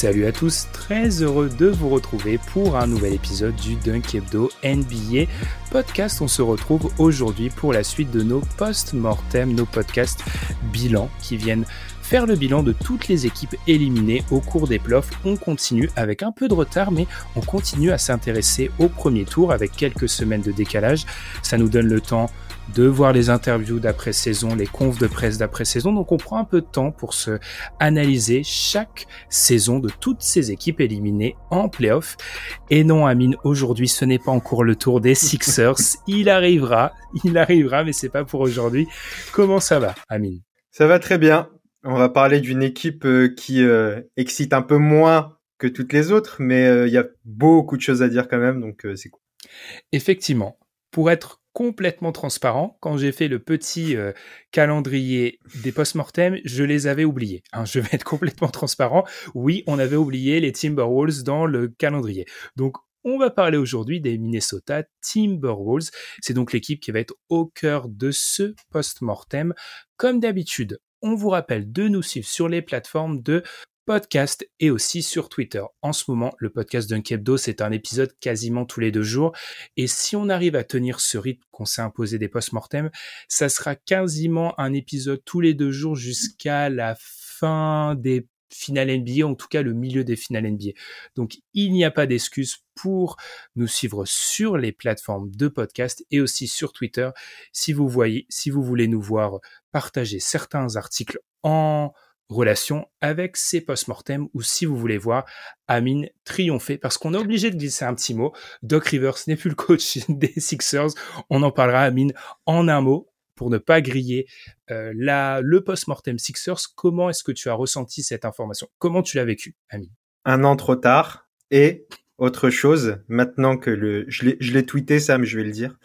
Salut à tous, très heureux de vous retrouver pour un nouvel épisode du Dunk Hebdo NBA podcast. On se retrouve aujourd'hui pour la suite de nos post-mortem, nos podcasts bilan qui viennent faire le bilan de toutes les équipes éliminées au cours des playoffs. On continue avec un peu de retard, mais on continue à s'intéresser au premier tour avec quelques semaines de décalage. Ça nous donne le temps de voir les interviews d'après-saison, les confs de presse d'après-saison. Donc on prend un peu de temps pour se analyser chaque saison de toutes ces équipes éliminées en playoff. Et non, Amine, aujourd'hui, ce n'est pas encore le tour des Sixers. il arrivera, il arrivera, mais c'est pas pour aujourd'hui. Comment ça va, Amine? Ça va très bien. On va parler d'une équipe euh, qui euh, excite un peu moins que toutes les autres, mais euh, il y a beaucoup de choses à dire quand même, donc c'est cool. Effectivement, pour être complètement transparent. Quand j'ai fait le petit euh, calendrier des post-mortem, je les avais oubliés. Hein. je vais être complètement transparent. Oui, on avait oublié les Timberwolves dans le calendrier. Donc, on va parler aujourd'hui des Minnesota Timberwolves. C'est donc l'équipe qui va être au cœur de ce post-mortem. Comme d'habitude, on vous rappelle de nous suivre sur les plateformes de podcast et aussi sur Twitter. En ce moment, le podcast d'un Kebdo, c'est un épisode quasiment tous les deux jours. Et si on arrive à tenir ce rythme qu'on s'est imposé des post-mortem, ça sera quasiment un épisode tous les deux jours jusqu'à la fin des finales NBA, en tout cas le milieu des finales NBA. Donc il n'y a pas d'excuse pour nous suivre sur les plateformes de podcast et aussi sur Twitter si vous voyez, si vous voulez nous voir partager certains articles en relation avec ces post-mortem ou si vous voulez voir Amine triompher parce qu'on est obligé de glisser un petit mot. Doc Rivers n'est plus le coach des Sixers. On en parlera Amine en un mot pour ne pas griller euh, la, le post-mortem Sixers. Comment est-ce que tu as ressenti cette information? Comment tu l'as vécu, Amine? Un an trop tard et autre chose, maintenant que le, je l'ai tweeté Sam, je vais le dire.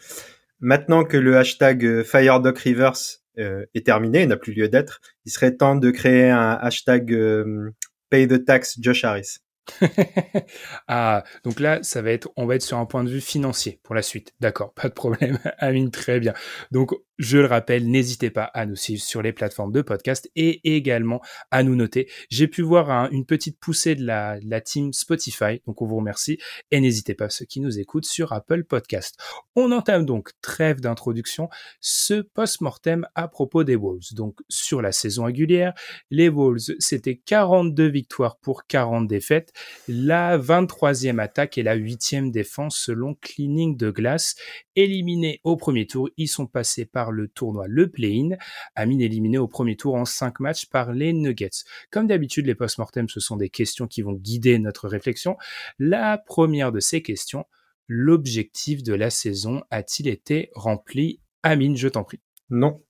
Maintenant que le hashtag euh, FireDocRivers est terminé, n'a plus lieu d'être, il serait temps de créer un hashtag euh, Pay the Tax Josh Harris. ah, donc là, ça va être, on va être sur un point de vue financier pour la suite. D'accord, pas de problème. Amine, très bien. Donc, je le rappelle, n'hésitez pas à nous suivre sur les plateformes de podcast et également à nous noter. J'ai pu voir une petite poussée de la, la, team Spotify, donc on vous remercie. Et n'hésitez pas, ceux qui nous écoutent sur Apple Podcast. On entame donc, trêve d'introduction, ce post-mortem à propos des Wolves. Donc, sur la saison régulière, les Wolves, c'était 42 victoires pour 40 défaites. La 23e attaque et la 8e défense selon Cleaning de Glace. Éliminés au premier tour, ils sont passés par le tournoi Le Play-in. Amine éliminé au premier tour en 5 matchs par les Nuggets. Comme d'habitude, les post-mortem, ce sont des questions qui vont guider notre réflexion. La première de ces questions, l'objectif de la saison a-t-il été rempli? Amine, je t'en prie. Non.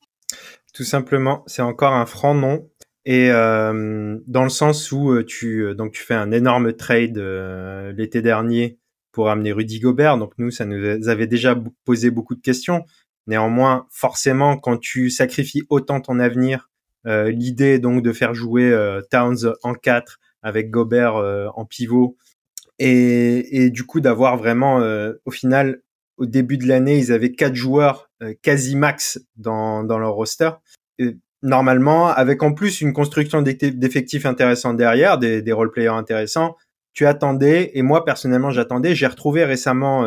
Tout simplement, c'est encore un franc non. Et euh, dans le sens où euh, tu euh, donc tu fais un énorme trade l'été dernier pour amener Rudy Gobert. Donc nous, ça nous avait déjà posé beaucoup de questions. Néanmoins, forcément, quand tu sacrifies autant ton avenir, euh, l'idée donc de faire jouer euh, Towns en 4 avec Gobert euh, en pivot et, et du coup d'avoir vraiment au final au début de l'année ils avaient quatre joueurs quasi max dans, dans leur roster. Normalement, avec en plus une construction d'effectifs intéressants derrière, des, des role players intéressants, tu attendais et moi personnellement j'attendais. J'ai retrouvé récemment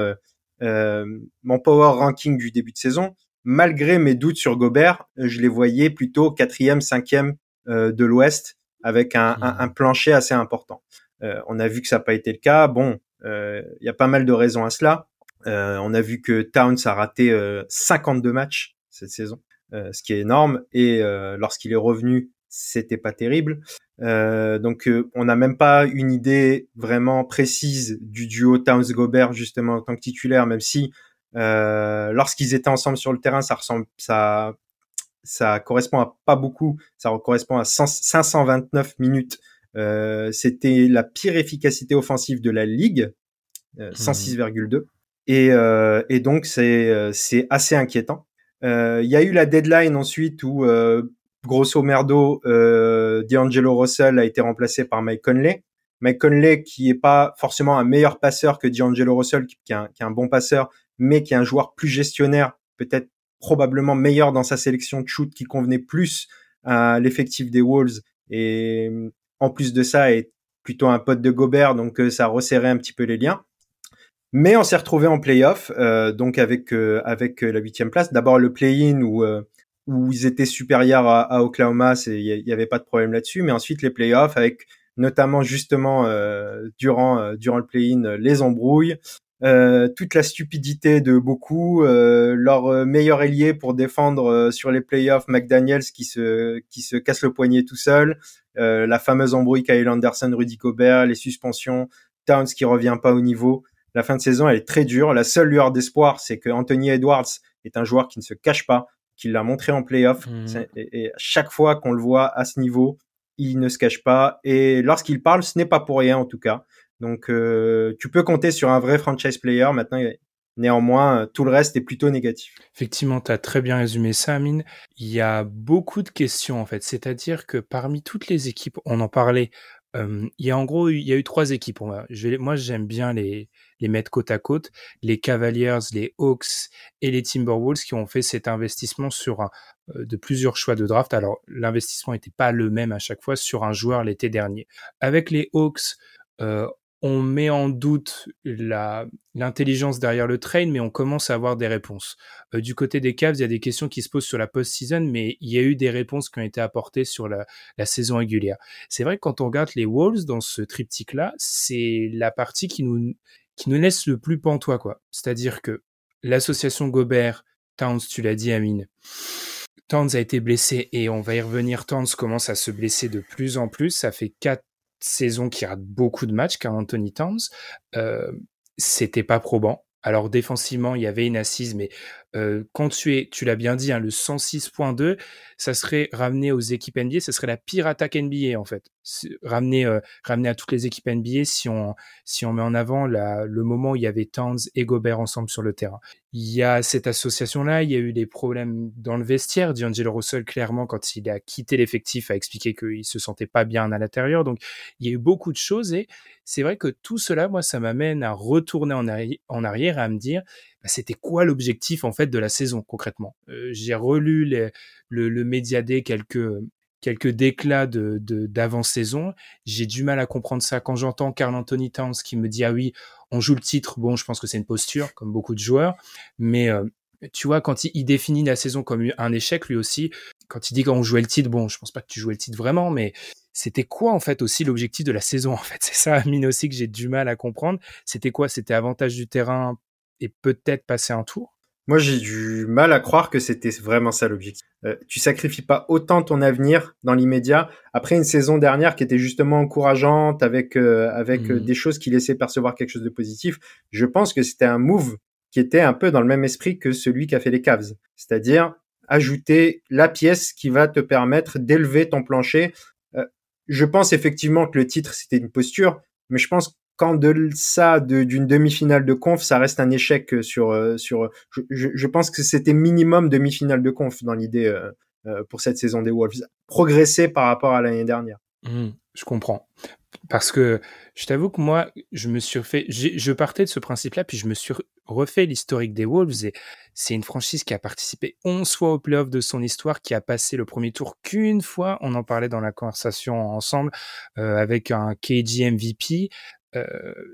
euh, mon power ranking du début de saison, malgré mes doutes sur Gobert, je les voyais plutôt quatrième, cinquième euh, de l'Ouest avec un, un, un, plancher assez important. Euh, on a vu que ça n'a pas été le cas. Bon, il y a pas mal de raisons à cela. on a vu que Towns a raté 52 matchs cette saison. Ce qui est énorme. Et lorsqu'il est revenu, c'était pas terrible. donc on n'a même pas une idée vraiment précise du duo Towns-Gobert justement en tant que titulaire, même si lorsqu'ils étaient ensemble sur le terrain, ça ressemble, ça, ça correspond à pas beaucoup, ça correspond à 529 minutes. C'était la pire efficacité offensive de la ligue, 106,2. Et, euh, et donc c'est euh, c'est assez inquiétant. Euh, il y a eu la deadline ensuite où grosso merdo D'Angelo Russell a été remplacé par Mike Conley. Mike Conley qui est pas forcément un meilleur passeur que D'Angelo Russell qui est, un, qui est un bon passeur mais qui est un joueur plus gestionnaire, peut-être probablement meilleur dans sa sélection de shoot qui convenait plus à l'effectif des Wolves et en plus de ça est plutôt un pote de Gobert donc ça resserrait un petit peu les liens. Mais on s'est retrouvé en playoff, euh, donc avec euh, avec euh, la huitième place. D'abord le play-in où euh, où ils étaient supérieurs à, à Oklahoma, il y, avait pas de problème là-dessus. Mais ensuite les playoffs avec notamment justement durant durant le play-in les embrouilles, toute la stupidité de beaucoup, leur meilleur ailier pour défendre sur les playoffs, McDaniels qui se qui se casse le poignet tout seul, la fameuse embrouille Kyle Anderson, Rudy Gobert, les suspensions, Towns qui revient pas au niveau. La fin de saison, elle est très dure. La seule lueur d'espoir, c'est que Anthony Edwards est un joueur qui ne se cache pas, qui l'a montré en playoff. Mmh. Et, chaque fois qu'on le voit à ce niveau, il ne se cache pas. Et lorsqu'il parle, ce n'est pas pour rien en tout cas. Donc, euh, tu peux compter sur un vrai franchise player. Maintenant, Néanmoins, tout le reste est plutôt négatif. Effectivement, tu as très bien résumé ça, Amine. Il y a beaucoup de questions, en fait. C'est-à-dire que parmi toutes les équipes, on en parlait, il y a en gros, il y a eu trois équipes. moi, j'aime bien les, mettre côte à côte, les Cavaliers, les Hawks et les Timberwolves qui ont fait cet investissement sur un, de plusieurs choix de draft. Alors l'investissement n'était pas le même à chaque fois sur un joueur l'été dernier. Avec les Hawks, euh, on met en doute l'intelligence derrière le train, mais on commence à avoir des réponses. Euh, du côté des Cavs, il y a des questions qui se posent sur la post-season, mais il y a eu des réponses qui ont été apportées sur la, la saison régulière. C'est vrai que quand on regarde les Wolves dans ce triptyque-là, c'est la partie qui nous, qui nous laisse le plus pantois, quoi. C'est-à-dire que l'association Gobert, Towns, tu l'as dit, Amine. Towns a été blessé et on va y revenir. Towns commence à se blesser de plus en plus. Ça fait quatre saisons qu'il rate beaucoup de matchs, car Anthony Towns. Euh, c'était pas probant. Alors défensivement, il y avait une assise, mais quand tu es, tu l'as bien dit, hein, le 106.2, ça serait ramené aux équipes NBA, ça serait la pire attaque NBA en fait. Ramener, ramener à toutes les équipes NBA si on, si on met en avant le moment où il y avait Towns et Gobert ensemble sur le terrain. Il y a cette association-là, il y a eu des problèmes dans le vestiaire. D'Angelo Russell, clairement, quand il a quitté l'effectif, a expliqué qu'il se sentait pas bien à l'intérieur. Donc, il y a eu beaucoup de choses et c'est vrai que tout cela, moi, ça m'amène à retourner en, en arrière à me dire, c'était quoi l'objectif en fait de la saison concrètement? Euh, j'ai relu le, le Médiadé quelques quelques déclats de d'avant-saison. J'ai du mal à comprendre ça quand j'entends Carl Anthony Towns qui me dit ah oui on joue le titre. Bon je pense que c'est une posture comme beaucoup de joueurs, mais euh, tu vois quand il, définit la saison comme un échec lui aussi, quand il dit qu'on jouait le titre, bon je pense pas que tu jouais le titre vraiment, mais c'était quoi en fait aussi l'objectif de la saison en fait? C'est ça, Amine aussi que j'ai du mal à comprendre. C'était quoi? C'était avantage du terrain et peut-être passer un tour Moi, j'ai du mal à croire que c'était vraiment ça l'objectif. Euh, tu sacrifies pas autant ton avenir dans l'immédiat après une saison dernière qui était justement encourageante avec euh, avec euh, mmh. des choses qui laissaient percevoir quelque chose de positif. Je pense que c'était un move qui était un peu dans le même esprit que celui qu'a fait les Cavs, c'est-à-dire ajouter la pièce qui va te permettre d'élever ton plancher. je pense effectivement que le titre c'était une posture, mais je pense quand de ça d'une demi-finale de conf, ça reste un échec euh, sur euh, sur. Je, pense que c'était minimum demi-finale de conf dans l'idée euh, pour cette saison des Wolves, progresser par rapport à l'année dernière. Mmh, je comprends. Parce que je t'avoue que moi, je me suis refait, je partais de ce principe-là, puis je me suis refait l'historique des Wolves et c'est une franchise qui a participé 11 fois au playoff de son histoire, qui a passé le premier tour qu'une fois. On en parlait dans la conversation ensemble avec un KG MVP.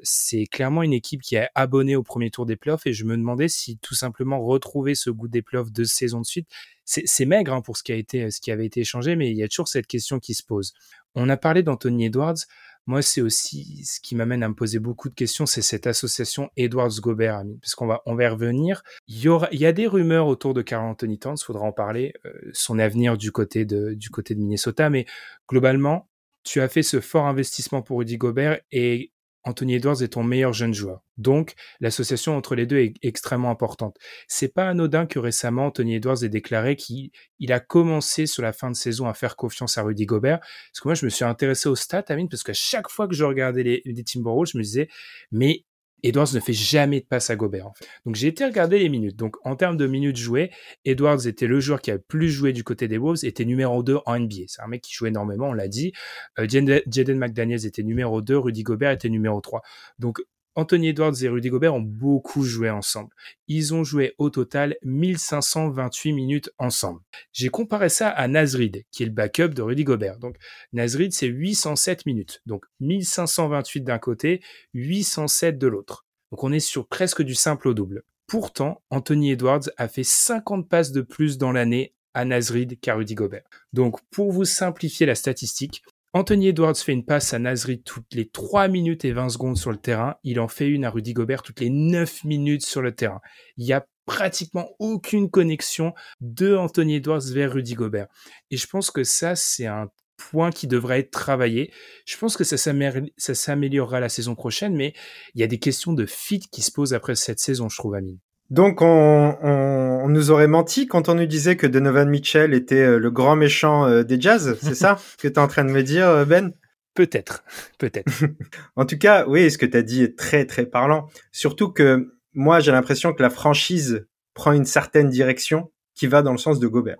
C'est clairement une équipe qui est abonnée au premier tour des playoffs et je me demandais si tout simplement retrouver ce goût des playoffs deux saisons de suite, c'est maigre hein, pour ce qui a été ce qui avait été échangé, mais il y a toujours cette question qui se pose. On a parlé d'Anthony Edwards. moi, c'est aussi ce qui m'amène à me poser beaucoup de questions, c'est cette association Edwards-Gobert, parce qu'on va, on va y revenir. Il y, a des rumeurs autour de Carl Anthony Towns, faudra en parler, son avenir du côté de, du côté de Minnesota, mais globalement, tu as fait ce fort investissement pour Rudy Gobert et Anthony Edwards est ton meilleur jeune joueur. Donc, l'association entre les deux est extrêmement importante. C'est pas anodin que récemment, Anthony Edwards ait déclaré qu'il a commencé sur la fin de saison à faire confiance à Rudy Gobert. Parce que moi, je me suis intéressé aux stats, Amine, parce qu'à chaque fois que je regardais les, les Timberwolves, je me disais, mais Edwards ne fait jamais de passe à Gobert. Donc j'ai été regarder les minutes. Donc en termes de minutes jouées, Edwards était le joueur qui a le plus joué du côté des Wolves, était numéro 2 en NBA. C'est un mec qui jouait énormément, on l'a dit. Euh, Jaden McDaniels était numéro 2, Rudy Gobert était numéro 3. Donc Anthony Edwards et Rudy Gobert ont beaucoup joué ensemble. Ils ont joué au total 1528 minutes ensemble. J'ai comparé ça à Nasrid, qui est le backup de Rudy Gobert. Donc Nasrid, c'est 807 minutes. Donc 1528 d'un côté, 807 de l'autre. Donc on est sur presque du simple au double. Pourtant, Anthony Edwards a fait 50 passes de plus dans l'année à Nasrid qu'à Rudy Gobert. Donc pour vous simplifier la statistique, Anthony Edwards fait une passe à Nasri toutes les 3 minutes et 20 secondes sur le terrain. Il en fait une à Rudy Gobert toutes les 9 minutes sur le terrain. Il y a pratiquement aucune connexion de Anthony Edwards vers Rudy Gobert. Et je pense que ça, c'est un point qui devrait être travaillé. Je pense que ça s'améliorera la saison prochaine, mais il y a des questions de fit qui se posent après cette saison, je trouve, Amine. Donc on, nous aurait menti quand on nous disait que Donovan Mitchell était euh, le grand méchant euh, des Jazz, c'est ça que tu es en train de me dire, euh, Ben? Peut-être, peut-être. en tout cas, oui, ce que tu as dit est très très parlant. Surtout que moi, j'ai l'impression que la franchise prend une certaine direction qui va dans le sens de Gobert,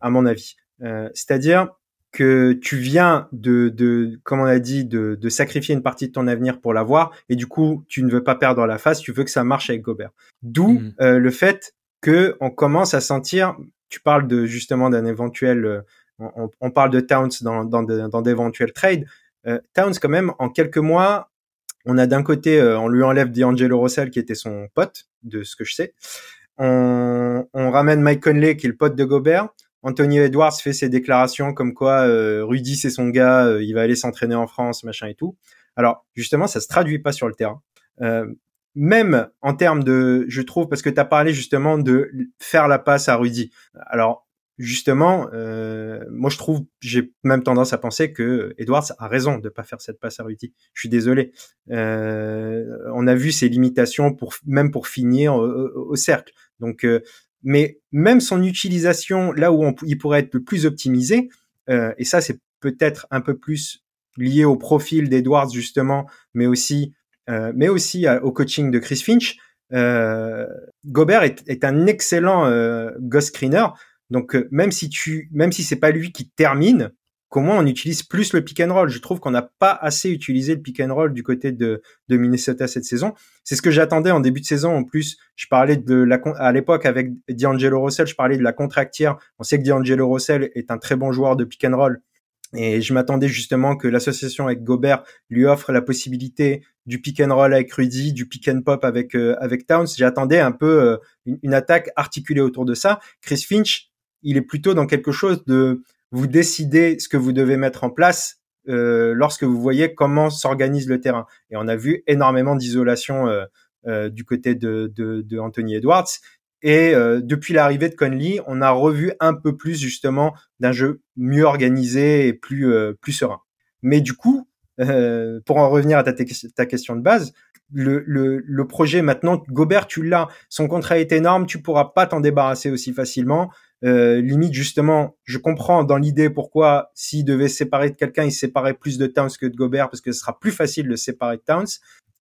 à mon avis. C'est-à-dire, que tu viens de, de comme on a dit, de, de, sacrifier une partie de ton avenir pour l'avoir, et du coup, tu ne veux pas perdre la face, tu veux que ça marche avec Gobert. D'où mhm. euh, le fait que on commence à sentir, tu parles de justement d'un éventuel, euh, on, on, parle de Towns dans, dans, dans d'éventuels trades. Euh, Towns, quand même, en quelques mois, on a d'un côté, on lui enlève D'Angelo Russell qui était son pote, de ce que je sais. On, on ramène Mike Conley qui est le pote de Gobert Anthony Edwards fait ses déclarations comme quoi euh, Rudy c'est son gars, euh, il va aller s'entraîner en France, machin et tout. Alors justement, ça se traduit pas sur le terrain. Euh, même en termes de, je trouve, parce que tu as parlé justement de faire la passe à Rudy. Alors justement, moi je trouve, j'ai même tendance à penser que Edwards a raison de pas faire cette passe à Rudy. Je suis désolé. on a vu ses limitations pour même pour finir au, au cercle. Donc mais même son utilisation là où il pourrait être le plus optimisé, euh, et ça c'est peut-être un peu plus lié au profil d'Edwards justement, mais aussi euh, mais aussi au coaching de Chris Finch. Euh, Gobert est, un excellent ghost screener, donc même si tu même si c'est pas lui qui termine, comment on utilise plus le pick and roll. Je trouve qu'on n'a pas assez utilisé le pick and roll du côté de, de Minnesota cette saison. C'est ce que j'attendais en début de saison. En plus, je parlais de la, à l'époque avec D'Angelo Russell, je parlais de la contractière. On sait que D'Angelo Russell est un très bon joueur de pick and roll. Et je m'attendais justement que l'association avec Gobert lui offre la possibilité du pick and roll avec Rudy, du pick and pop avec euh, avec Towns. J'attendais un peu euh, une, attaque articulée autour de ça. Chris Finch, il est plutôt dans quelque chose de vous décidez ce que vous devez mettre en place euh, lorsque vous voyez comment s'organise le terrain. Et on a vu énormément d'isolation euh, euh, du côté de, de, de, Anthony Edwards. Et depuis l'arrivée de Conley, on a revu un peu plus justement d'un jeu mieux organisé et plus plus serein. Mais du coup, pour en revenir à ta, ta question de base, le, le, le, projet maintenant, Gobert, tu l'as, son contrat est énorme, tu pourras pas t'en débarrasser aussi facilement. Euh, limite justement, je comprends dans l'idée pourquoi s'il devait séparer de quelqu'un, il séparait plus de Towns que de Gobert parce que ce sera plus facile de séparer de Towns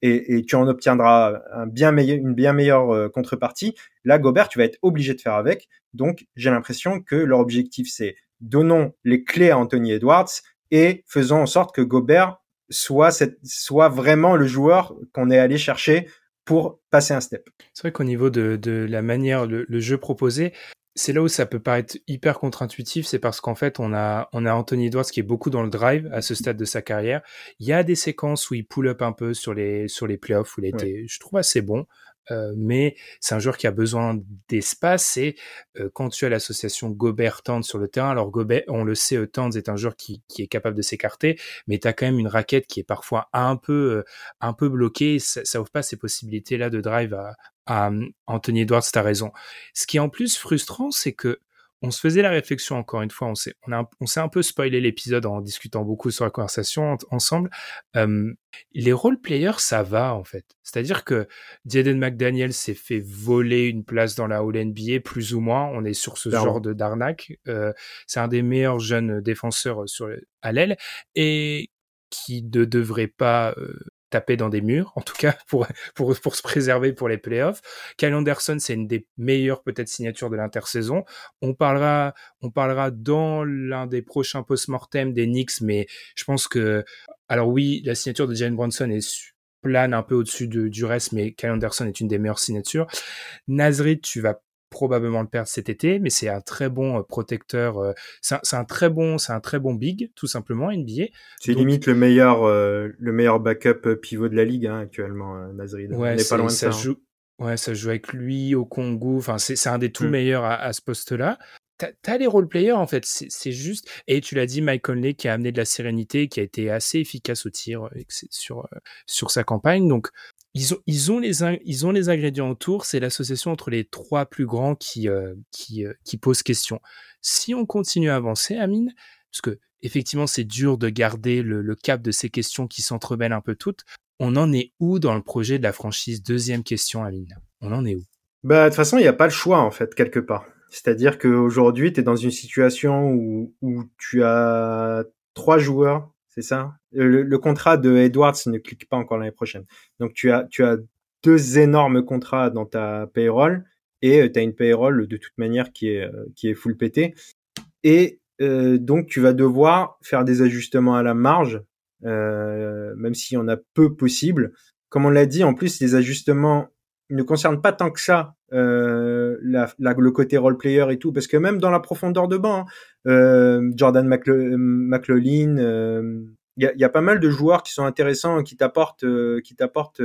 et, et tu en obtiendras une bien meilleure euh, contrepartie. Là, Gobert, tu vas être obligé de faire avec. Donc, j'ai l'impression que leur objectif, c'est donnons les clés à Anthony Edwards et faisons en sorte que Gobert soit, cette, soit vraiment le joueur qu'on est allé chercher pour passer un step. C'est vrai qu'au niveau de, de, la manière, le jeu proposé, c'est là où ça peut paraître hyper contre-intuitif, c'est parce qu'en fait, on a, on a Anthony Edwards qui est beaucoup dans le drive à ce stade de sa carrière. Il y a des séquences où il pull up un peu sur les, sur les playoffs, où il a été, je trouve, assez bon. Euh, mais c'est un joueur qui a besoin d'espace et euh, quand tu as l'association Gobert-Tanz sur le terrain, alors Gobert, on le sait, euh, Tanz est un joueur qui, qui est capable de s'écarter, mais tu as quand même une raquette qui est parfois un peu, un peu bloquée, ça, ça ouvre pas ces possibilités-là de drive à, à Anthony Edwards, tu as raison. Ce qui est en plus frustrant, c'est que on se faisait la réflexion encore une fois, on s'est on, on s'est un peu spoilé l'épisode en discutant beaucoup sur la conversation ensemble. les role players, ça va en fait. C'est-à-dire que Jaden McDaniel s'est fait voler une place dans la All NBA, plus ou moins. On est sur ce genre de d'arnaque. Euh, c'est un des meilleurs jeunes défenseurs sur à l'aile et qui ne devrait pas euh, taper dans des murs, en tout cas pour, pour, se préserver pour les playoffs. Kyle Anderson, c'est une des meilleures peut-être signatures de l'intersaison. On parlera, on parlera dans l'un des prochains post-mortem des Knicks, mais je pense que, alors oui, la signature de Jalen Bronson est plane un peu au-dessus du reste, mais Kyle Anderson est une des meilleures signatures. Nazrid, tu vas probablement le perdre cet été, mais c'est un très bon euh, protecteur. Euh, c'est un, très bon, c'est un très bon big, tout simplement NBA. C'est limite le meilleur, euh, le meilleur backup pivot de la ligue hein, actuellement, Nazrid. Ouais, pas loin de ça. Hein. Joue, Ouais, ça joue avec lui au Congo. Enfin, c'est un des tout mm. meilleurs à, ce poste-là. T'as as les role players en fait, c'est juste. Et tu l'as dit, Mike Conley qui a amené de la sérénité, qui a été assez efficace au tir sur sur sa campagne. Donc ils ont, les, ingrédients autour, c'est l'association entre les trois plus grands qui, euh, euh, pose question. Si on continue à avancer, Amine, parce que effectivement c'est dur de garder le, cap de ces questions qui s'entremêlent un peu toutes, on en est où dans le projet de la franchise? Deuxième question, Amine. On en est où? Bah de toute façon, il n'y a pas le choix en fait, quelque part. C'est-à-dire qu'aujourd'hui, tu es dans une situation où tu as trois joueurs c'est ça le, contrat de Edwards ne clique pas encore l'année prochaine. Donc tu as, tu as deux énormes contrats dans ta payroll et euh, tu as une payroll de toute manière qui est, euh, qui est full pété. Et euh, donc tu vas devoir faire des ajustements à la marge, même s'il y en a peu possible. Comme on l'a dit, en plus les ajustements ne concernent pas tant que ça la, le côté role player et tout, parce que même dans la profondeur de banc, hein, euh, Jordan euh, il y, a, pas mal de joueurs qui sont intéressants, qui t'apportent, euh, qui t'apportent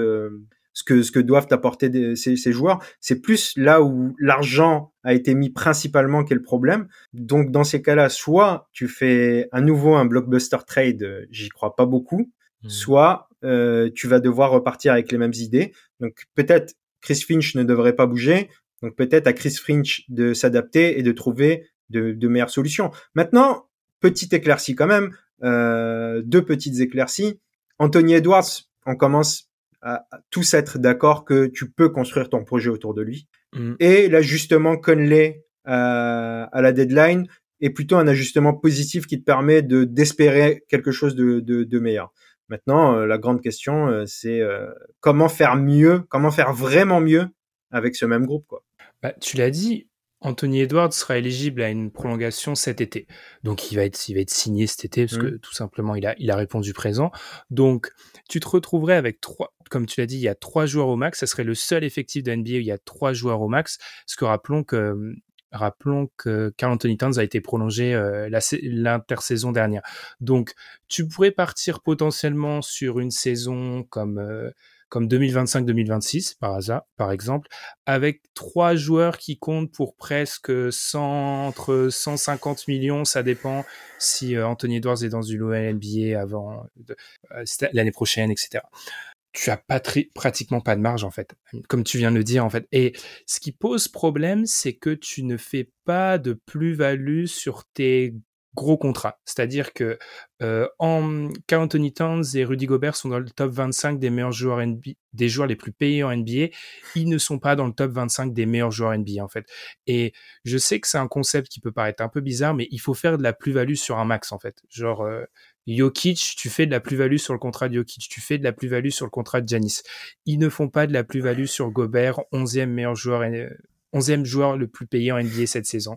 ce que ce que doivent apporter ces, ces, joueurs. C'est plus là où l'argent a été mis principalement qu'est le problème. Donc dans ces cas-là, soit tu fais à nouveau un blockbuster trade, j'y crois pas beaucoup, mmh. soit tu vas devoir repartir avec les mêmes idées. Donc peut-être Chris Finch ne devrait pas bouger. Donc peut-être à Chris Finch de s'adapter et de trouver de, meilleures solutions. Maintenant, petite éclaircie quand même, euh, deux petites éclaircies. Anthony Edwards, on commence à, tous être d'accord que tu peux construire ton projet autour de lui. Mm. Et l'ajustement Conley euh, à la deadline est plutôt un ajustement positif qui te permet de d'espérer quelque chose de, de, meilleur. Maintenant, euh, la grande question, c'est comment faire mieux, comment faire vraiment mieux avec ce même groupe, quoi. Bah, tu l'as dit, Anthony Edwards sera éligible à une prolongation cet été. Donc il va être, il va être signé cet été parce que mmh. tout simplement il a, il a répondu présent. Donc tu te retrouverais avec trois, comme tu l'as dit, il y a trois joueurs au max. Ça serait le seul effectif de NBA où il y a trois joueurs au max. Parce que rappelons que Rappelons que Carl Anthony Towns a été prolongé euh, l'intersaison dernière. Donc, tu pourrais partir potentiellement sur une saison comme euh, comme 2025-2026 par hasard, par exemple, avec trois joueurs qui comptent pour presque 100, entre 150 millions, ça dépend si euh, Anthony Edwards est dans low NBA avant euh, l'année prochaine, etc. Tu as pratiquement pas de marge en fait, comme tu viens de le dire en fait. Et ce qui pose problème, c'est que tu ne fais pas de plus-value sur tes gros contrat. C'est-à-dire que euh, en Carl Anthony Towns et Rudy Gobert sont dans le top 25 des meilleurs joueurs NBA, des joueurs les plus payés en NBA. Ils ne sont pas dans le top 25 des meilleurs joueurs NBA en fait. Et je sais que c'est un concept qui peut paraître un peu bizarre, mais il faut faire de la plus-value sur un max en fait. Genre euh, Jokic, tu fais de la plus-value sur le contrat de Jokic, tu fais de la plus-value sur le contrat de Janis. Ils ne font pas de la plus-value sur Gobert, 11e meilleur joueur, 11e joueur le plus payé en NBA cette saison.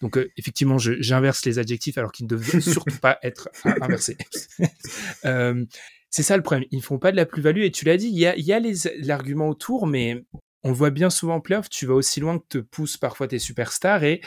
Donc euh, effectivement, j'inverse les adjectifs alors qu'ils ne devraient surtout pas être inversés. euh, c'est ça le problème. Ils ne font pas de la plus-value et tu l'as dit, il y a, y a l'argument autour, mais on le voit bien souvent en playoff, tu vas aussi loin que te poussent parfois tes superstars et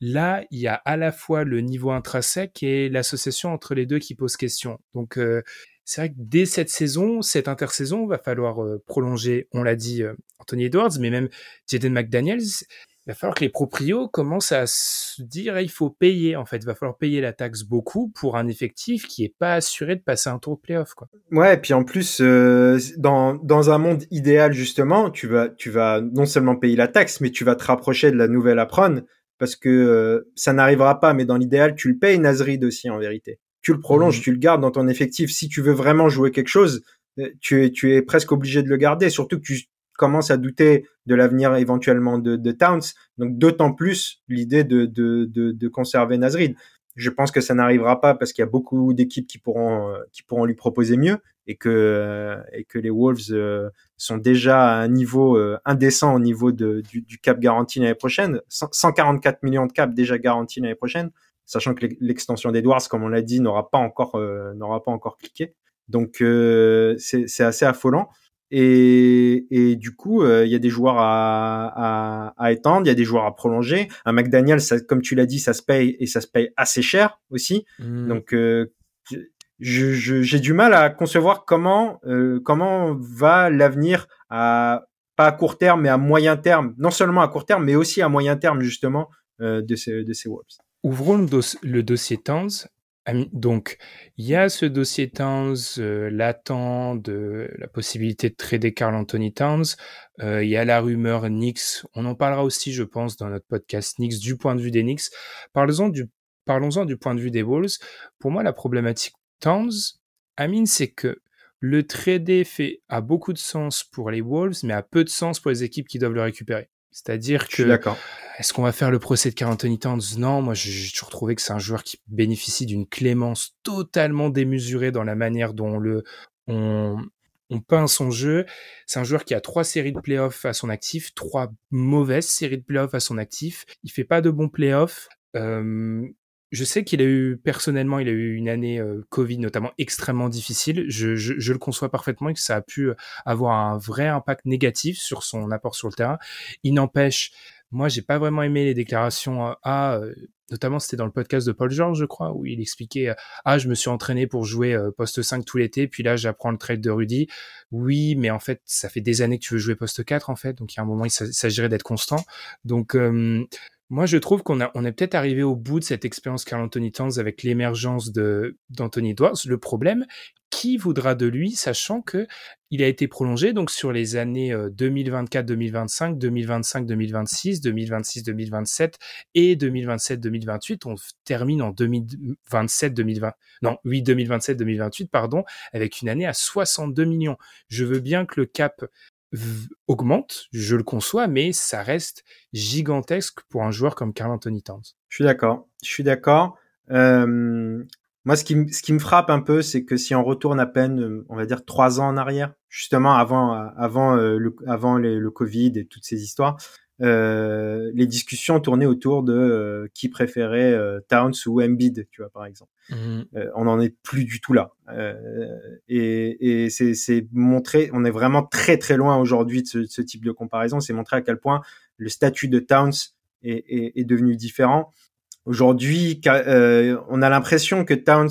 là, il y a à la fois le niveau intrinsèque et l'association entre les deux qui pose question. Donc, euh, c'est vrai que dès cette saison, cette intersaison, va falloir prolonger, on l'a dit, Anthony Edwards, mais même Jaden McDaniels il va falloir que les proprios commencent à se dire il faut payer en fait, il va falloir payer la taxe beaucoup pour un effectif qui est pas assuré de passer un tour de playoff quoi. Ouais, et puis en plus euh, dans dans un monde idéal justement, tu vas tu vas non seulement payer la taxe mais tu vas te rapprocher de la nouvelle apron parce que euh, ça n'arrivera pas mais dans l'idéal tu le payes Nazrid aussi en vérité. Tu le prolonges, mmh. tu le gardes dans ton effectif si tu veux vraiment jouer quelque chose, euh, tu es tu es presque obligé de le garder surtout que tu commence à douter de l'avenir éventuellement de, Towns. Donc d'autant plus l'idée de, conserver Nazrid. Je pense que ça n'arrivera pas parce qu'il y a beaucoup d'équipes qui pourront qui pourront lui proposer mieux et que que les Wolves euh, sont déjà à un niveau euh, indécent au niveau du, cap garanti l'année prochaine. 144 millions de cap déjà garantis l'année prochaine, sachant que l'extension d'Edwards, comme on l'a dit, n'aura pas encore euh, n'aura pas encore cliqué. Donc c'est assez affolant. Et, et du coup, euh, il y a des joueurs à, à, à, étendre, il y a des joueurs à prolonger. Un McDaniel, ça, comme tu l'as dit, ça se paye et ça se paye assez cher aussi. Mmh. Donc, euh, j'ai je, du mal à concevoir comment euh, comment va l'avenir à pas à court terme mais à moyen terme, non seulement à court terme mais aussi à moyen terme justement de ces de ces Wolves. Ouvrons le, le dossier Towns donc, il y a ce dossier Towns euh, latent de la possibilité de trader Carl Anthony Towns. Euh, il y a la rumeur Knicks. On en parlera aussi, je pense, dans notre podcast Knicks du point de vue des Knicks. Parlons-en du, parlons-en du point de vue des Wolves. Pour moi, la problématique Towns, Amine, c'est que le trader fait a beaucoup de sens pour les Wolves, mais a peu de sens pour les équipes qui doivent le récupérer. C'est-à-dire que est-ce qu'on va faire le procès de Carl Anthony Towns? Non, moi j'ai toujours trouvé que c'est un joueur qui bénéficie d'une clémence totalement démesurée dans la manière dont le on, on peint son jeu. C'est un joueur qui a trois séries de playoffs à son actif, trois mauvaises séries de playoffs à son actif. Il fait pas de bons playoffs. Euh, je sais qu'il a eu personnellement, il a eu une année euh, Covid notamment extrêmement difficile. Je, je, je, le conçois parfaitement et que ça a pu euh, avoir un vrai impact négatif sur son apport sur le terrain. Il n'empêche, moi, j'ai pas vraiment aimé les déclarations euh, à, notamment c'était dans le podcast de Paul George, je crois, où il expliquait ah je me suis entraîné pour jouer poste 5 tout l'été, puis là j'apprends le trade de Rudy. Oui, mais en fait ça fait des années que tu veux jouer poste 4 en fait, donc il y a un moment il s'agirait d'être constant. Donc moi, je trouve qu'on on est peut-être arrivé au bout de cette expérience Carl Anthony Towns avec l'émergence de d'Anthony Edwards. Le problème, qui voudra de lui, sachant que il a été prolongé donc sur les années 2024-2025, 2025-2026, 2026-2027 et 2027-2028. On termine en 2027-2020, non, oui, 2027-2028, pardon, avec une année à 62 millions. Je veux bien que le cap augmente, je le conçois, mais ça reste gigantesque pour un joueur comme Carl Anthony Towns. Je suis d'accord. Je suis d'accord. Euh, moi, ce qui, me frappe un peu, c'est que si on retourne à peine, on va dire trois ans en arrière, justement avant, avant, euh, le, avant le Covid et toutes ces histoires, euh, les discussions tournaient autour de euh, qui préférait euh, Towns ou Embiid, tu vois, par exemple. Mmh. on n'en est plus du tout là. et, et c'est montré, on est vraiment très très loin aujourd'hui de ce, ce, type de comparaison. C'est montré à quel point le statut de Towns est, est, est devenu différent. Aujourd'hui, on a l'impression que Towns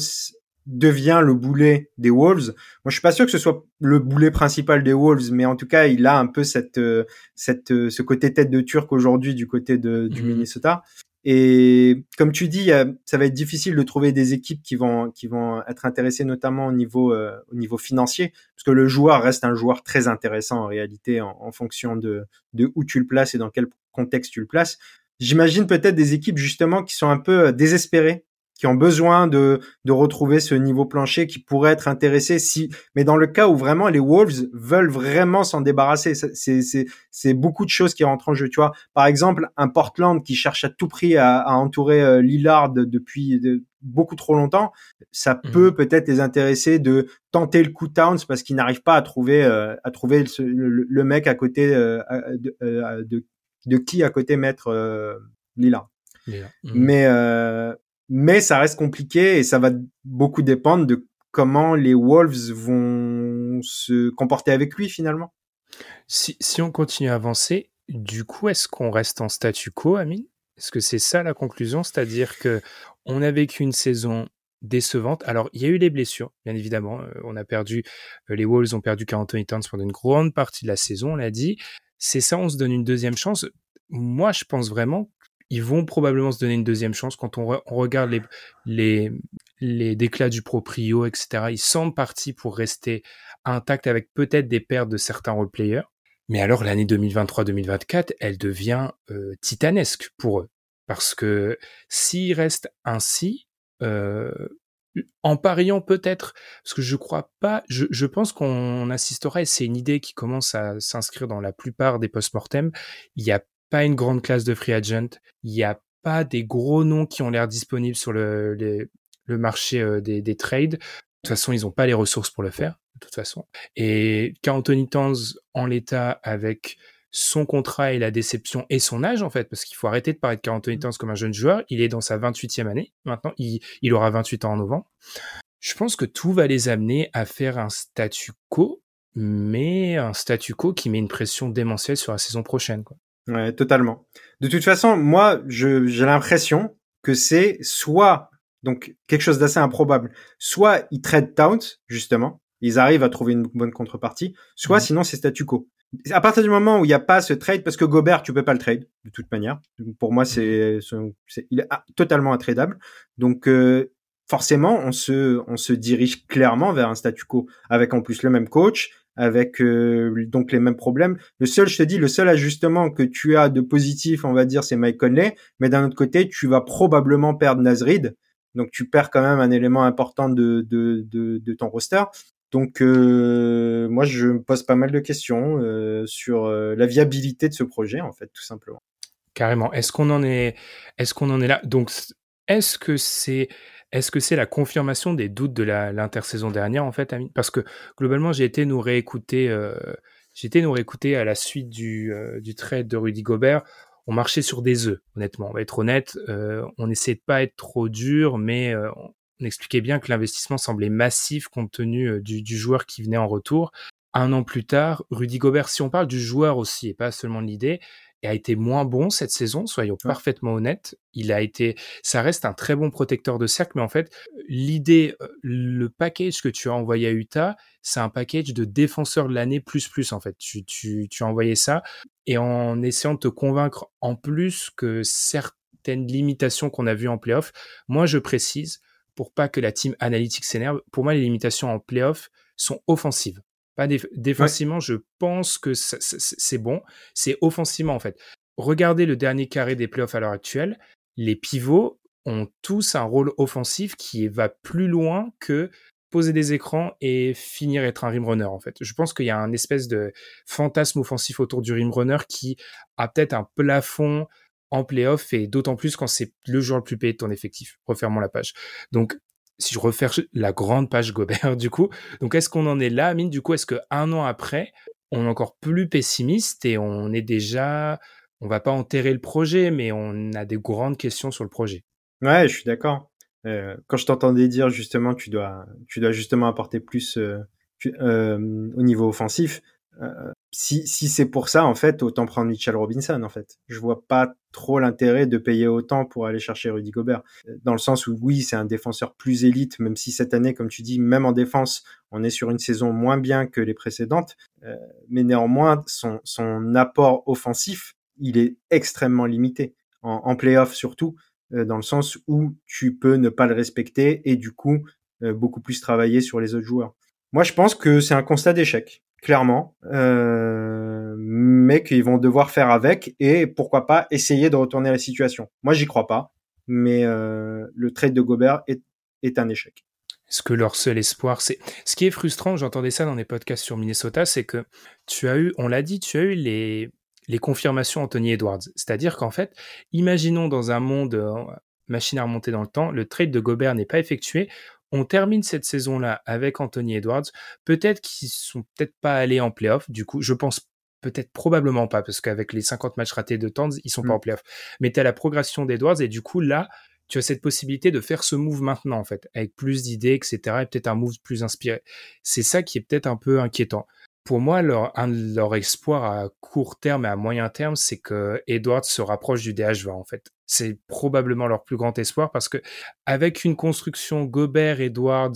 devient le boulet des Wolves. Moi, je suis pas sûr que ce soit le boulet principal des Wolves, mais en tout cas, il a un peu cette, euh, cette, euh, ce côté tête de Turc aujourd'hui du côté de, du mhm. Minnesota. Et comme tu dis, ça va être difficile de trouver des équipes qui vont qui vont être intéressées notamment au niveau euh, au niveau financier, parce que le joueur reste un joueur très intéressant en réalité en, en fonction de de où tu le places et dans quel contexte tu le places. J'imagine peut-être des équipes justement qui sont un peu désespérées qui ont besoin de, de retrouver ce niveau plancher, qui pourraient être intéressés si, mais dans le cas où vraiment les Wolves veulent vraiment s'en débarrasser, c'est, c'est, c'est beaucoup de choses qui rentrent en jeu, tu vois. Par exemple, un Portland qui cherche à tout prix à, à entourer euh, Lillard depuis beaucoup trop longtemps, ça mmh. peut peut-être les intéresser de tenter le coup Towns parce qu'ils n'arrivent pas à trouver, euh, à trouver le, mec à côté euh, de, de, de, qui à côté mettre Lillard. Mmh. Mais mais ça reste compliqué et ça va beaucoup dépendre de comment les Wolves vont se comporter avec lui finalement. Si, on continue à avancer, du coup, est-ce qu'on reste en statu quo, Amine? Est-ce que c'est ça la conclusion? C'est-à-dire que on a vécu une saison décevante. Alors, il y a eu les blessures, bien évidemment. Euh, on a perdu, euh, les Wolves ont perdu Anthony Towns pendant une grande partie de la saison, on l'a dit. C'est ça, on se donne une deuxième chance. Moi, je pense vraiment qu'ils vont probablement se donner une deuxième chance quand on, regarde les, déclats du proprio, etc. Ils semblent partis pour rester intacts avec peut-être des pertes de certains role-players. Mais alors, l'année 2023-2024, elle devient euh, titanesque pour eux. Parce que s'ils restent ainsi, euh, en pariant peut-être, parce que je crois pas, je, pense qu'on assistera, et c'est une idée qui commence à s'inscrire dans la plupart des post-mortem, il n'y a pas une grande classe de free agent, il n'y a pas des gros noms qui ont l'air disponibles sur le, le marché euh, des, des, trades. De toute façon, ils n'ont pas les ressources pour le faire, de toute façon. Et Anthony Towns, en l'état, avec son contrat et la déception et son âge en fait, parce qu'il faut arrêter de parler de 40 Towns comme un jeune joueur. Il est dans sa 28e année maintenant, il, il, aura 28 ans en novembre. Je pense que tout va les amener à faire un statu quo, mais un statu quo qui met une pression démentielle sur la saison prochaine. Quoi. Ouais, totalement. De toute façon, moi, j'ai l'impression que c'est soit donc quelque chose d'assez improbable, soit ils trade Towns justement, ils arrivent à trouver une bonne contrepartie, soit mmh. sinon c'est statu quo à partir du moment où il n'y a pas ce trade, parce que Gobert, tu peux pas le trade de toute manière. Pour moi, c'est, il est totalement intradable. Donc euh, forcément, on se, on se dirige clairement vers un statu quo, avec en plus le même coach, avec euh, donc les mêmes problèmes. Le seul, je te dis, le seul ajustement que tu as de positif, on va dire, c'est Mike Conley. Mais d'un autre côté, tu vas probablement perdre Nasrid. Donc tu perds quand même un élément important de, de, de, de ton roster. Donc euh, moi je me pose pas mal de questions euh, sur euh, la viabilité de ce projet en fait tout simplement. Carrément. Est-ce qu'on en est est-ce qu'on en est là? Donc est-ce que c'est est-ce que c'est la confirmation des doutes de l'intersaison dernière en fait Parce que globalement j'ai été nous réécouter réécouter à la suite du du trade de Rudy Gobert. On marchait sur des œufs, honnêtement. On va être honnête. on essaie de pas être trop dur, mais on expliquait bien que l'investissement semblait massif compte tenu euh, du, joueur qui venait en retour. Un an plus tard, Rudy Gobert, si on parle du joueur aussi et pas seulement de l'idée, a été moins bon cette saison, soyons parfaitement honnêtes. Il a été, ça reste un très bon protecteur de cercle, mais en fait, l'idée, euh, le package que tu as envoyé à Utah, c'est un package de défenseur de l'année plus plus en fait. Tu, tu, tu as envoyé ça et en essayant de te convaincre en plus que certaines limitations qu'on a vues en playoff, moi je précise, pour pas que la team analytique s'énerve. Pour moi, les limitations en playoff sont offensives. Pas défensivement, je pense que c'est bon. C'est offensivement, en fait. Regardez le dernier carré des playoffs à l'heure actuelle. Les pivots ont tous un rôle offensif qui va plus loin que poser des écrans et finir être un rim runner en fait. Je pense qu'il y a un espèce de fantasme offensif autour du rim runner qui a peut-être un plafond en playoff et d'autant plus quand c'est le joueur le plus payé de ton effectif. Refermons la page. Donc, si je refaire la grande page Gobert, du coup, donc est-ce qu'on en est là, Mine Du coup, est-ce qu'un an après, on est encore plus pessimiste et on est déjà, on va pas enterrer le projet, mais on a des grandes questions sur le projet? Ouais, je suis d'accord. Euh, quand je t'entendais dire justement, tu dois, tu dois justement apporter plus euh, euh, au niveau offensif. Euh, si, si c'est pour ça, en fait, autant prendre Mitchell Robinson, en fait. Je vois pas trop l'intérêt de payer autant pour aller chercher Rudy Gobert. Dans le sens où, oui, c'est un défenseur plus élite, même si cette année, comme tu dis, même en défense, on est sur une saison moins bien que les précédentes. Euh, mais néanmoins, son, son apport offensif, il est extrêmement limité. En, en playoff surtout, euh, dans le sens où tu peux ne pas le respecter et du coup, beaucoup plus travailler sur les autres joueurs. Moi, je pense que c'est un constat d'échec clairement, euh, mais qu'ils vont devoir faire avec et pourquoi pas essayer de retourner la situation. Moi, j'y crois pas, mais euh, le trade de Gobert est, un échec. Est-ce que leur seul espoir, c'est ce qui est frustrant, j'entendais ça dans des podcasts sur Minnesota, c'est que tu as eu, on l'a dit, tu as eu les les confirmations Anthony Edwards. C'est-à-dire qu'en fait, imaginons dans un monde euh, machine à remonter dans le temps, le trade de Gobert n'est pas effectué, on termine cette saison-là avec Anthony Edwards. Peut-être qu'ils sont peut-être pas allés en playoff. Du coup, je pense peut-être probablement pas, parce qu'avec les 50 matchs ratés de Towns, ils sont pas mm. en playoff. Mais tu as la progression d'Edwards et du coup, là, tu as cette possibilité de faire ce move maintenant, en fait, avec plus d'idées, etc., et peut-être un move plus inspiré. C'est ça qui est peut-être un peu inquiétant. Pour moi, leur, un leur espoir à court terme et à moyen terme, c'est que Edwards se rapproche du DH20, en fait. C'est probablement leur plus grand espoir parce que avec une construction Gobert, Edwards,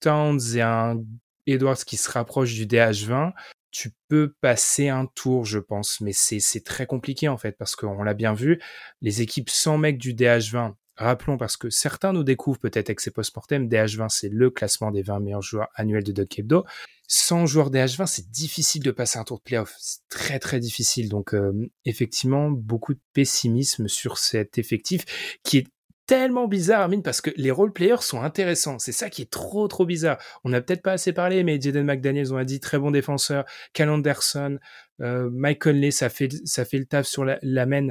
Towns et un Edwards qui se rapproche du DH20, tu peux passer un tour, je pense, mais c'est très compliqué en fait parce qu'on l'a bien vu, les équipes sans mecs du DH20 Rappelons parce que certains nous découvrent peut-être avec ces post-mortem, DH20 c'est le classement des 20 meilleurs joueurs annuels de Doug Hebdo. Sans joueurs DH20, c'est difficile de passer un tour de playoff. C'est très très difficile. Donc euh, effectivement, beaucoup de pessimisme sur cet effectif qui est tellement bizarre, Amine, parce que les role players sont intéressants. C'est ça qui est trop, trop bizarre. On n'a peut-être pas assez parlé, mais Jaden McDaniels, on a dit, très bon défenseur. Cal Anderson, euh, Mike Conley, ça fait, ça fait le taf sur la, la main.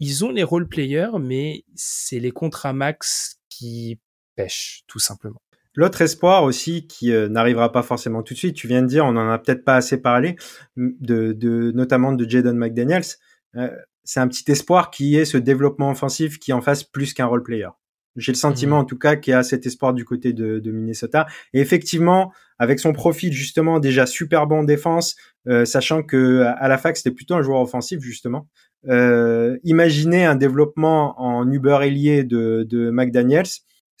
Ils ont les role players, mais c'est les contrats max qui pêchent, tout simplement. L'autre espoir aussi qui euh, n'arrivera pas forcément tout de suite, tu viens de dire, on en a peut-être pas assez parlé, de, de notamment de Jaden McDaniels. Euh, c'est un petit espoir qui est ce développement offensif qui en fasse plus qu'un role player. J'ai le sentiment mmh. en tout cas qu'il y a cet espoir du côté de, Minnesota. Et effectivement, avec son profil justement déjà super bon en défense, euh, sachant que à la fac c'était plutôt un joueur offensif justement. Euh, imaginez un développement en Uber ailier de, de McDaniels,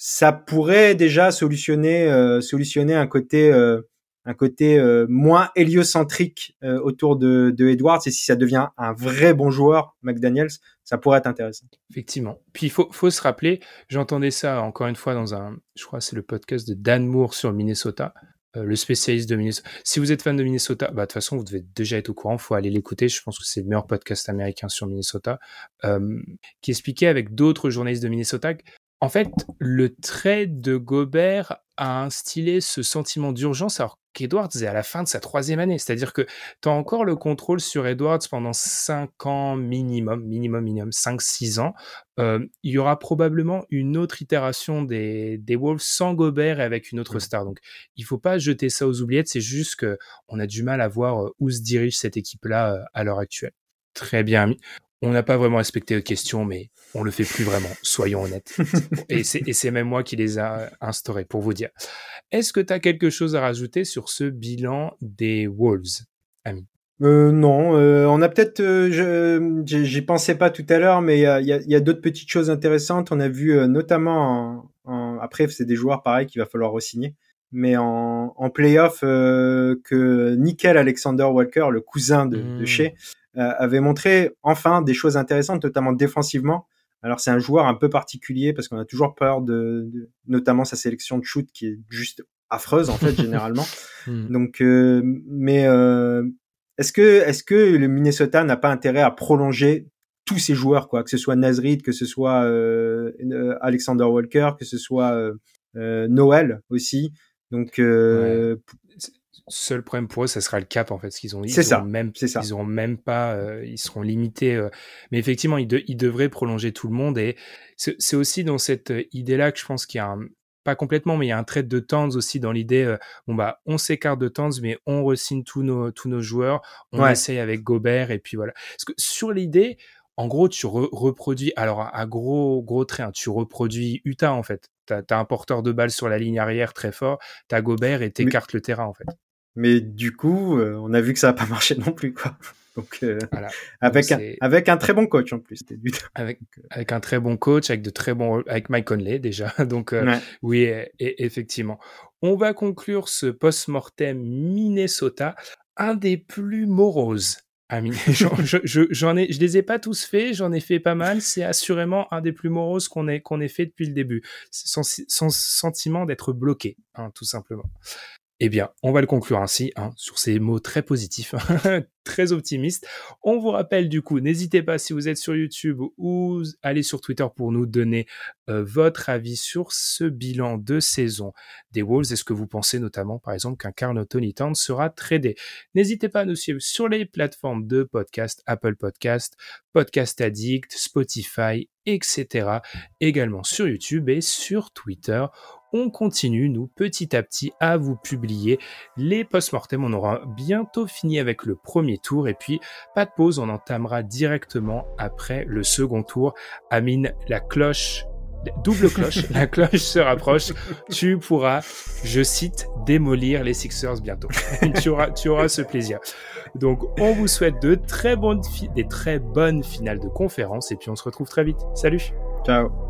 ça pourrait déjà solutionner euh, solutionner un côté euh, un côté euh, moins héliocentrique euh, autour de, de Edwards et si ça devient un vrai bon joueur, McDaniels, ça pourrait être intéressant. Effectivement. Puis il faut, faut se rappeler, j'entendais ça encore une fois dans un, je crois c'est le podcast de Dan Moore sur Minnesota, euh, le spécialiste de Minnesota. Si vous êtes fan de Minnesota, bah de toute façon vous devez déjà être au courant, faut aller l'écouter. Je pense que c'est le meilleur podcast américain sur Minnesota, qui expliquait avec d'autres journalistes de Minnesota en fait, le trait de Gobert a instillé ce sentiment d'urgence alors qu'Edwards est à la fin de sa troisième année. C'est-à-dire que tu as encore le contrôle sur Edwards pendant cinq ans minimum, minimum, minimum, cinq, six ans. Euh, il y aura probablement une autre itération des, des Wolves sans Gobert et avec une autre star. Donc, il faut pas jeter ça aux oubliettes. C'est juste que on a du mal à voir euh, où se dirige cette équipe-là euh, à l'heure actuelle. Très bien. On n'a pas vraiment respecté les questions, mais on le fait plus vraiment, soyons honnêtes. et c'est même moi qui les a instaurés, pour vous dire. Est-ce que tu as quelque chose à rajouter sur ce bilan des Wolves, Ami? Euh, non, euh, on a peut-être, euh, j'y pensais pas tout à l'heure, mais il y a, y a d'autres petites choses intéressantes. On a vu euh, notamment, en, après c'est des joueurs pareils qu'il va falloir re-signer, mais en, en playoff que Nickel Alexander Walker, le cousin de, de hmm. Shea, avait montré enfin des choses intéressantes, notamment défensivement. Alors c'est un joueur un peu particulier parce qu'on a toujours peur de, notamment sa sélection de shoot qui est juste affreuse en fait généralement. Hmm. Donc, euh, mais euh, est-ce que est-ce que le Minnesota n'a pas intérêt à prolonger tous ces joueurs quoi, que ce soit Nazrid, que ce soit euh, Alexander Walker, que ce soit Noël aussi. Donc seul problème pour eux, ça sera le cap en fait, ce qu'ils ont. C'est ça. Même, ça. Ils auront même pas, euh, ils seront limités. Euh. mais effectivement, ils, de, ils, devraient prolonger tout le monde et c'est aussi dans cette euh, idée-là que je pense qu'il y a un, pas complètement, mais il y a un trait de Tanz aussi dans l'idée. bon bah, on s'écarte de Tanz, mais on resigne tous nos tous nos joueurs. On essaye avec Gobert et puis voilà. Parce que sur l'idée, en gros, tu reproduis. Alors à gros gros traits, hein, tu reproduis Utah en fait. T'as as un porteur de balle sur la ligne arrière très fort. T'as Gobert et t'écartes le terrain en fait. Mais du coup, euh, on a vu que ça n'a pas marché non plus, quoi. Donc, euh, avec, un, avec un très bon coach en plus. Avec, avec un très bon coach, avec de très bons, avec Mike Conley déjà. Donc, euh, oui, et, effectivement. On va conclure ce post-mortem Minnesota, un des plus moroses. J'en ai, je les ai pas tous faits, j'en ai fait pas mal. C'est assurément un des plus moroses qu'on ait qu'on ait fait depuis le début, sans, sentiment d'être bloqué, hein, tout simplement. Eh bien, on va le conclure ainsi, hein, sur ces mots très positifs, très optimistes. On vous rappelle du coup, n'hésitez pas si vous êtes sur YouTube ou allez sur Twitter pour nous donner euh, votre avis sur ce bilan de saison des Wolves. Est-ce que vous pensez notamment, par exemple, qu'un Carl Tony sera tradé? N'hésitez pas à nous suivre sur les plateformes de podcast, Apple Podcast, Podcast Addict, Spotify, etc. Également sur YouTube et sur Twitter on continue, nous, petit à petit, à vous publier les post-mortem. On aura bientôt fini avec le premier tour et puis, pas de pause, on entamera directement après le second tour. Amine, la cloche double cloche, la cloche se rapproche, tu pourras, je cite, démolir les Sixers bientôt. tu, auras, tu auras ce plaisir. Donc, on vous souhaite de très bonnes des très bonnes finales de conférence et puis on se retrouve très vite. Salut. Ciao.